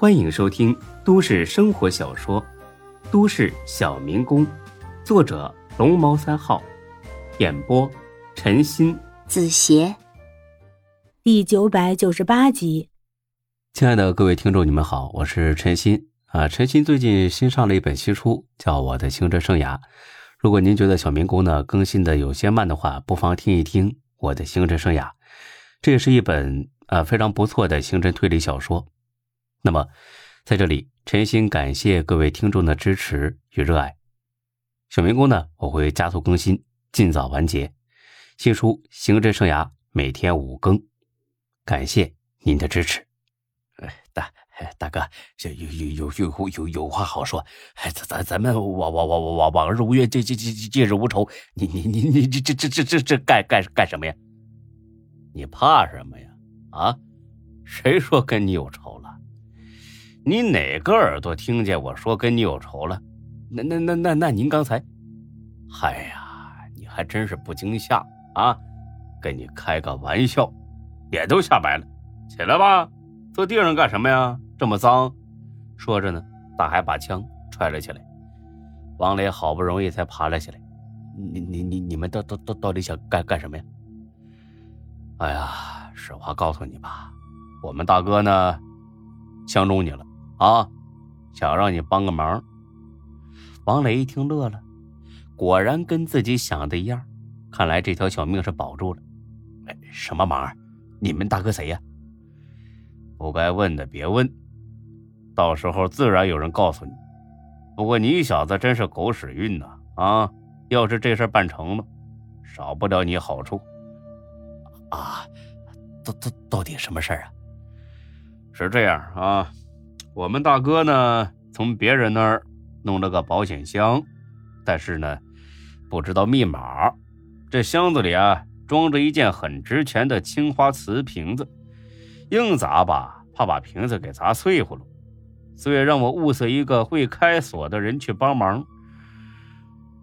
欢迎收听都市生活小说《都市小民工》，作者龙猫三号，演播陈鑫、子邪，第九百九十八集。亲爱的各位听众，你们好，我是陈鑫啊。陈鑫最近新上了一本新书，叫《我的行车生涯》。如果您觉得小民工呢更新的有些慢的话，不妨听一听《我的行车生涯》，这也是一本啊非常不错的刑侦推理小说。那么，在这里，诚心感谢各位听众的支持与热爱。小民工呢，我会加速更新，尽早完结。新书《刑侦生涯》每天五更，感谢您的支持。大大哥，这有有有有有有话好说。咱咱咱们往往往往往日无冤，这这这近日无仇。你你你你这这这这这这干干干什么呀？你怕什么呀？啊？谁说跟你有仇？你哪个耳朵听见我说跟你有仇了？那那那那那您刚才，嗨呀，你还真是不惊吓啊！跟你开个玩笑，脸都吓白了。起来吧，坐地上干什么呀？这么脏。说着呢，大海把枪揣了起来。王磊好不容易才爬了起来。你你你你们到到到到底想干干什么呀？哎呀，实话告诉你吧，我们大哥呢，相中你了。啊，想让你帮个忙。王磊一听乐了，果然跟自己想的一样，看来这条小命是保住了。哎，什么忙？你们大哥谁呀？不该问的别问，到时候自然有人告诉你。不过你小子真是狗屎运呐！啊，要是这事办成了，少不了你好处。啊，到到到底什么事儿啊？是这样啊。我们大哥呢，从别人那儿弄了个保险箱，但是呢，不知道密码。这箱子里啊，装着一件很值钱的青花瓷瓶子，硬砸吧，怕把瓶子给砸碎乎了，所以让我物色一个会开锁的人去帮忙。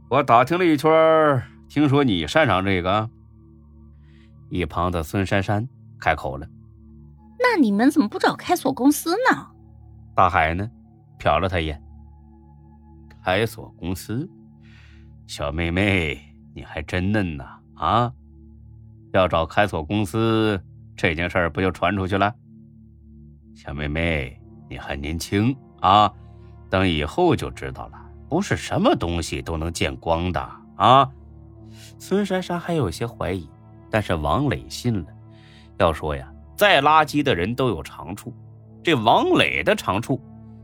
我打听了一圈，听说你擅长这个。一旁的孙珊珊开口了：“那你们怎么不找开锁公司呢？”大海呢，瞟了他一眼。开锁公司，小妹妹，你还真嫩呐！啊，要找开锁公司，这件事儿不就传出去了？小妹妹，你还年轻啊，等以后就知道了，不是什么东西都能见光的啊。孙珊珊还有些怀疑，但是王磊信了。要说呀，再垃圾的人都有长处。这王磊的长处，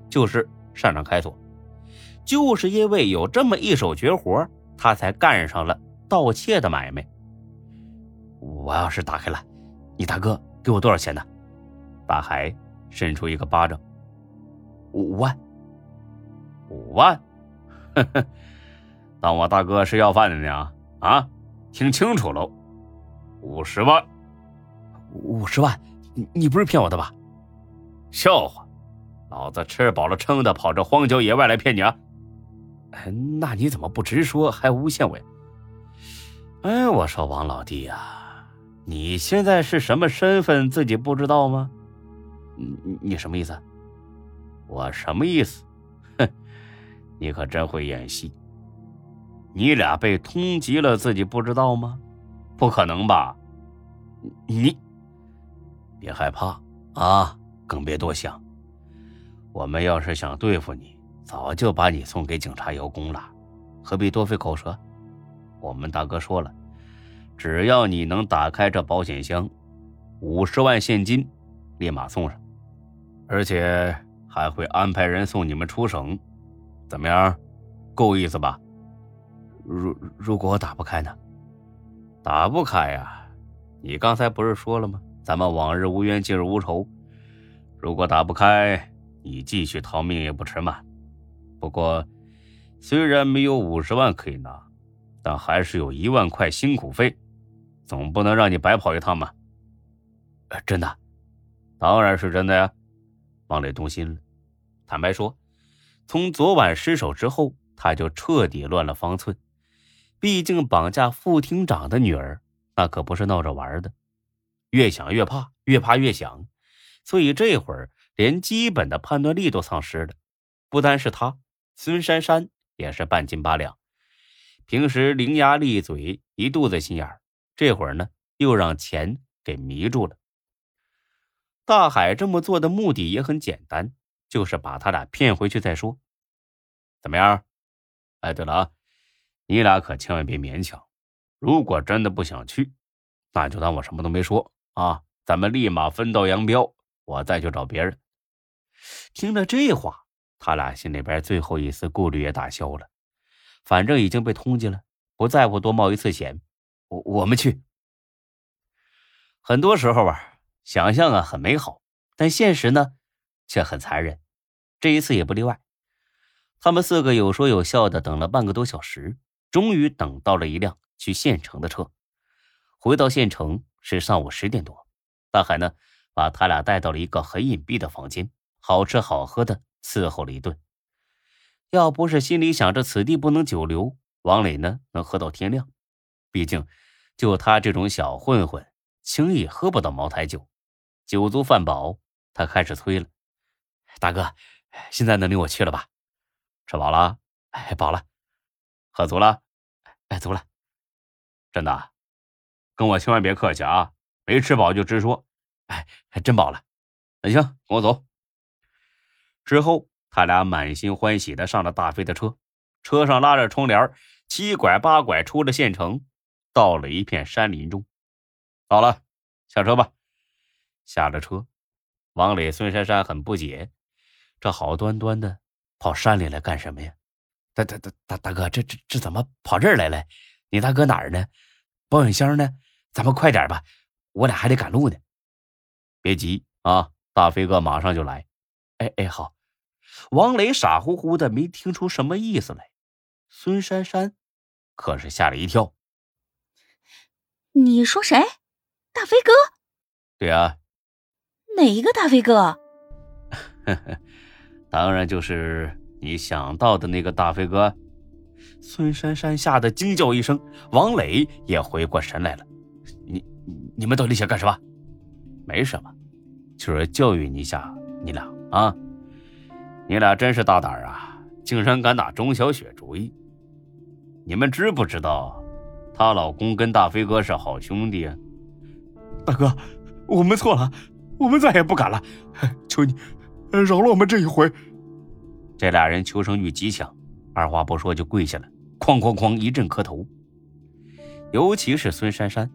就是擅长开锁，就是因为有这么一手绝活，他才干上了盗窃的买卖。我要是打开了，你大哥给我多少钱呢？大海伸出一个巴掌，五万，五万，呵呵，当我大哥是要饭的呢？啊，听清楚喽，五十万，五十万，你你不是骗我的吧？笑话，老子吃饱了撑的跑这荒郊野外来骗你啊？那你怎么不直说，还诬陷我呀？哎，我说王老弟呀，你现在是什么身份，自己不知道吗？你你什么意思？我什么意思？哼，你可真会演戏。你俩被通缉了，自己不知道吗？不可能吧？你别害怕啊！更别多想。我们要是想对付你，早就把你送给警察邀功了，何必多费口舌？我们大哥说了，只要你能打开这保险箱，五十万现金立马送上，而且还会安排人送你们出省。怎么样？够意思吧？如如果我打不开呢？打不开呀？你刚才不是说了吗？咱们往日无冤，近日无仇。如果打不开，你继续逃命也不迟嘛。不过，虽然没有五十万可以拿，但还是有一万块辛苦费，总不能让你白跑一趟嘛。真的？当然是真的呀。王磊动心了。坦白说，从昨晚失手之后，他就彻底乱了方寸。毕竟绑架副厅长的女儿，那可不是闹着玩的。越想越怕，越怕越想。所以这会儿连基本的判断力都丧失了。不单是他，孙珊珊也是半斤八两。平时伶牙俐嘴，一肚子心眼儿，这会儿呢又让钱给迷住了。大海这么做的目的也很简单，就是把他俩骗回去再说。怎么样？哎，对了啊，你俩可千万别勉强。如果真的不想去，那就当我什么都没说啊！咱们立马分道扬镳，我再去找别人。听了这话，他俩心里边最后一丝顾虑也打消了。反正已经被通缉了，不在乎多冒一次险。我我们去。很多时候啊，想象啊很美好，但现实呢却很残忍。这一次也不例外。他们四个有说有笑的等了半个多小时，终于等到了一辆去县城的车。回到县城是上午十点多，大海呢把他俩带到了一个很隐蔽的房间，好吃好喝的伺候了一顿。要不是心里想着此地不能久留，王磊呢能喝到天亮。毕竟，就他这种小混混，轻易喝不到茅台酒。酒足饭饱，他开始催了：“大哥，现在能领我去了吧？吃饱了？哎，饱了。喝足了？哎，足了。真的，跟我千万别客气啊！没吃饱就直说。哎，还真饱了。那行，跟我走。之后。”他俩满心欢喜的上了大飞的车，车上拉着窗帘，七拐八拐出了县城，到了一片山林中。到了，下车吧。下了车，王磊、孙珊珊很不解，这好端端的跑山里来干什么呀？大、大、大、大大哥，这、这、这怎么跑这儿来了？你大哥哪儿呢？保险箱呢？咱们快点吧，我俩还得赶路呢。别急啊，大飞哥马上就来。哎哎，好。王磊傻乎乎的，没听出什么意思来。孙珊珊可是吓了一跳。你说谁？大飞哥？对啊。哪一个大飞哥？呵呵，当然就是你想到的那个大飞哥。孙珊珊吓得惊叫一声，王磊也回过神来了。你你们到底想干什么？没什么，就是教育你一下你俩啊。你俩真是大胆啊！竟然敢打钟小雪主意！你们知不知道，她老公跟大飞哥是好兄弟啊？大哥，我们错了，我们再也不敢了，求你饶了我们这一回。这俩人求生欲极强，二话不说就跪下了，哐哐哐一阵磕头。尤其是孙珊珊，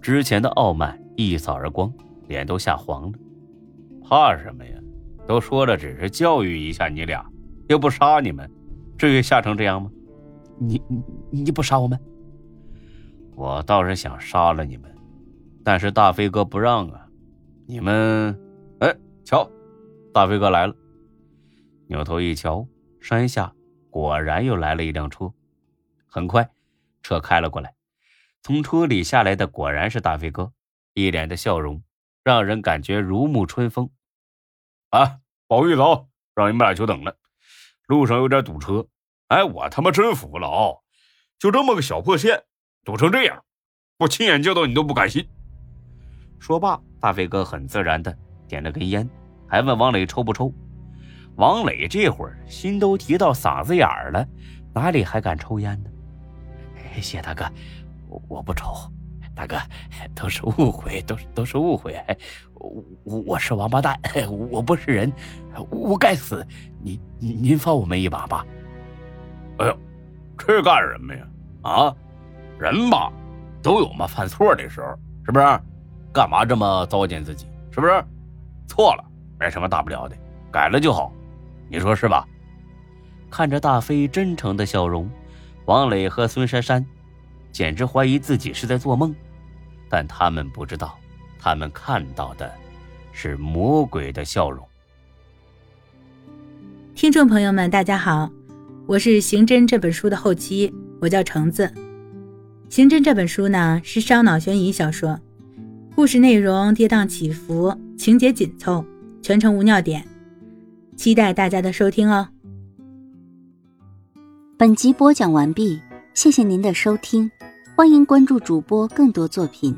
之前的傲慢一扫而光，脸都吓黄了。怕什么呀？都说了，只是教育一下你俩，又不杀你们，至于吓成这样吗？你你你不杀我们？我倒是想杀了你们，但是大飞哥不让啊！你们，哎，瞧，大飞哥来了。扭头一瞧，山下果然又来了一辆车。很快，车开了过来，从车里下来的果然是大飞哥，一脸的笑容，让人感觉如沐春风。啊，不好意思啊，让你们俩久等了。路上有点堵车，哎，我他妈真服了啊！就这么个小破县，堵成这样，我亲眼见到你都不敢信。说罢，大飞哥很自然的点了根烟，还问王磊抽不抽。王磊这会儿心都提到嗓子眼儿了，哪里还敢抽烟呢？谢大哥，我我不抽。大哥，都是误会，都是都是误会。我我是王八蛋，我不是人，我该死。您您放我们一把吧。哎呦，这干什么呀？啊，人吧，都有嘛犯错的时候，是不是？干嘛这么糟践自己？是不是？错了，没什么大不了的，改了就好。你说是吧？看着大飞真诚的笑容，王磊和孙珊珊。简直怀疑自己是在做梦，但他们不知道，他们看到的是魔鬼的笑容。听众朋友们，大家好，我是《刑侦》这本书的后期，我叫橙子。《刑侦》这本书呢是烧脑悬疑小说，故事内容跌宕起伏，情节紧凑，全程无尿点，期待大家的收听哦。本集播讲完毕，谢谢您的收听。欢迎关注主播更多作品。